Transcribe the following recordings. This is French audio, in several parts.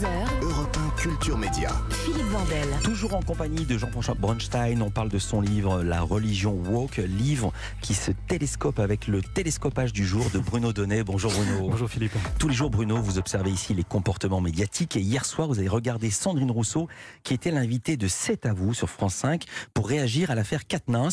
11h, Europe 1 Culture Média. Philippe Vandel. Toujours en compagnie de Jean-François Bronstein, on parle de son livre La religion woke, livre qui se télescope avec le télescopage du jour de Bruno Donnet. Bonjour Bruno. Bonjour Philippe. Tous les jours Bruno, vous observez ici les comportements médiatiques et hier soir vous avez regardé Sandrine Rousseau qui était l'invitée de C'est à vous sur France 5 pour réagir à l'affaire Katnins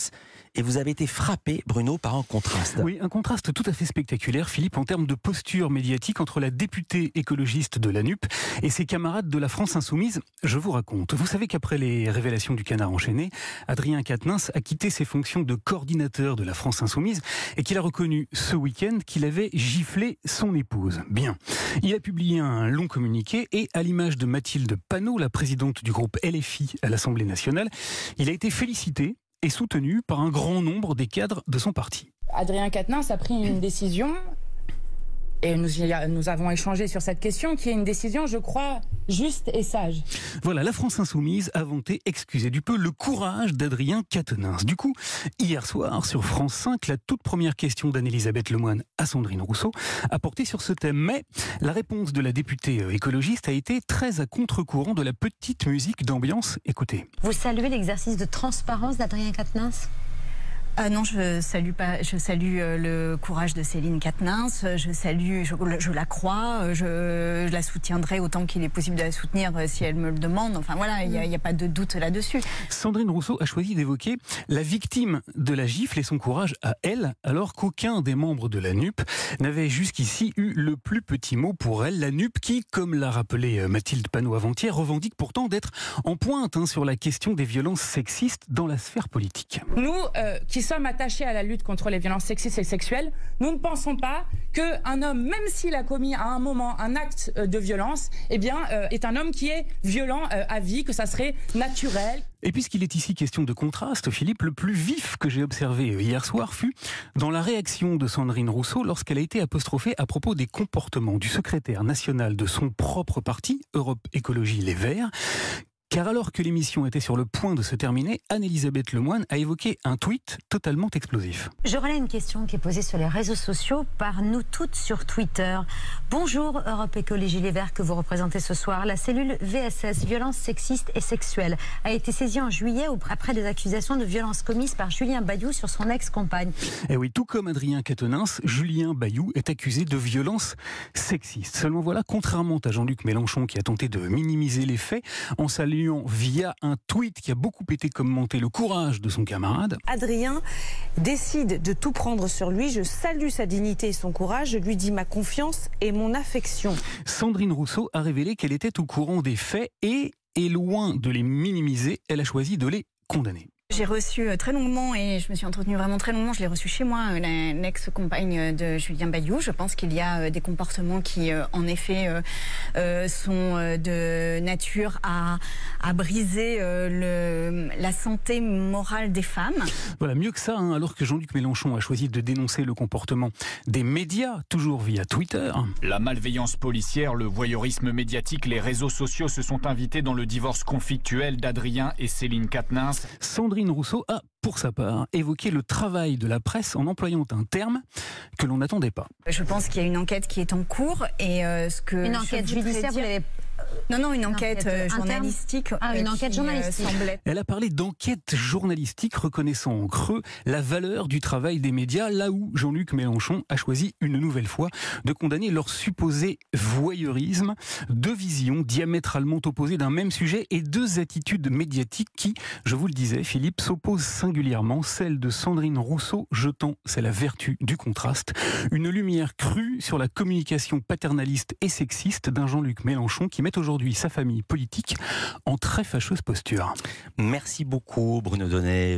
et vous avez été frappé Bruno par un contraste. Oui, un contraste tout à fait spectaculaire Philippe en termes de posture médiatique entre la députée écologiste de la NUP et ses camarades de la France Insoumise. Je vous raconte. Vous savez qu'après les révélations du canard enchaîné, Adrien Quatennens a quitté ses fonctions de coordinateur de la France Insoumise et qu'il a reconnu ce week-end qu'il avait giflé son épouse. Bien. Il a publié un long communiqué et, à l'image de Mathilde Panot, la présidente du groupe LFI à l'Assemblée nationale, il a été félicité et soutenu par un grand nombre des cadres de son parti. Adrien Quatennens a pris une décision et nous, y a- nous avons échangé sur cette question qui est une décision, je crois, juste et sage. Voilà, la France insoumise a vanté, excusez du peu, le courage d'Adrien Quatennens. Du coup, hier soir, sur France 5, la toute première question d'Anne-Elisabeth Lemoine à Sandrine Rousseau a porté sur ce thème. Mais la réponse de la députée euh, écologiste a été très à contre-courant de la petite musique d'ambiance. Écoutez. Vous saluez l'exercice de transparence d'Adrien Quatennens? Ah non, je salue pas. Je salue euh, le courage de Céline euh, Je salue, je, je la crois. euh, Je, je la soutiendrai autant qu'il est possible de la soutenir euh, si elle me le demande. Enfin voilà, il n'y a, il y a pas de doute là-dessus. Sandrine Rousseau a choisi d'évoquer la victime de la gifle et son courage à elle, alors qu'aucun des membres de la NUP n'avait jusqu'ici eu le plus petit mot pour elle. La NUP qui, comme l'a rappelé Mathilde Panot avant-hier, revendique pourtant d'être en pointe hein, sur la question des violences sexistes dans la sphère politique. Nous, euh, qui sommes attachés à la lutte contre les violences sexistes et sexuelles, nous ne pensons pas qu'un homme, même s'il a commis à un moment un acte euh, de violence, eh bien, euh, est un homme qui est violent euh, à vie, que ça serait naturel. Et puisqu'il est ici question de contraste, Philippe, le plus vif que j'ai observé hier soir fut dans la réaction de Sandrine Rousseau lorsqu'elle a été apostrophée à propos des comportements du secrétaire national de son propre parti, Europe Écologie Les Verts. Car alors que l'émission était sur le point de se terminer, Anne-Elisabeth Lemoine a évoqué un tweet totalement explosif. Je relais une question qui est posée sur les réseaux sociaux par nous toutes sur Twitter. Bonjour Europe Écologie Les Verts que vous représentez ce soir. La cellule VSS, violence sexiste et sexuelle, a été saisie en juillet après des accusations de violence commises par Julien Bayou sur son ex-compagne. Et Eh oui, tout comme Adrien Quatennens, Julien Bayou est accusé de violence sexiste. Seulement voilà, contrairement à Jean-Luc Mélenchon qui a tenté de minimiser les faits en via un tweet qui a beaucoup été commenté le courage de son camarade, Adrien décide de tout prendre sur lui. Je salue sa dignité et son courage. Je lui dis ma confiance et mon affection. Sandrine Rousseau a révélé qu'elle était au courant des faits et, et loin de les minimiser, elle a choisi de les condamner. J'ai reçu euh, très longuement et je me suis entretenue vraiment très longuement. Je l'ai reçu chez moi, euh, l'ex-compagne de Julien Bayou. Je pense qu'il y a euh, des comportements qui, euh, en effet, euh, euh, sont euh, de nature à, à briser euh, le, la santé morale des femmes. Voilà, mieux que ça, hein, alors que Jean-Luc Mélenchon a choisi de dénoncer le comportement des médias, toujours via Twitter. La malveillance policière, le voyeurisme médiatique, les réseaux sociaux se sont invités dans le divorce conflictuel d'Adrien et Céline. Sandrine Rousseau a, pour sa part, évoqué le travail de la presse en employant un terme que l'on n'attendait pas. Je pense qu'il y a une enquête qui est en cours et euh, ce que Une enquête judiciaire, vous dire- l'avez Non, non, une enquête, enquête euh, interne journalistique. Ah, euh, une enquête euh, journalistique. Elle a parlé d'enquête journalistique reconnaissant en creux la valeur du travail des médias, là où Jean-Luc Mélenchon a choisi une nouvelle fois de condamner leur supposé voyeurisme, deux visions diamétralement opposées d'un même sujet et deux attitudes médiatiques qui, je vous le disais, Philippe, s'opposent singulièrement, celle de Sandrine Rousseau jetant, c'est la vertu du contraste, une lumière crue sur la communication paternaliste et sexiste d'un Jean-Luc Mélenchon qui met aujourd'hui sa famille politique en très fâcheuse posture. Merci beaucoup Bruno Donnet.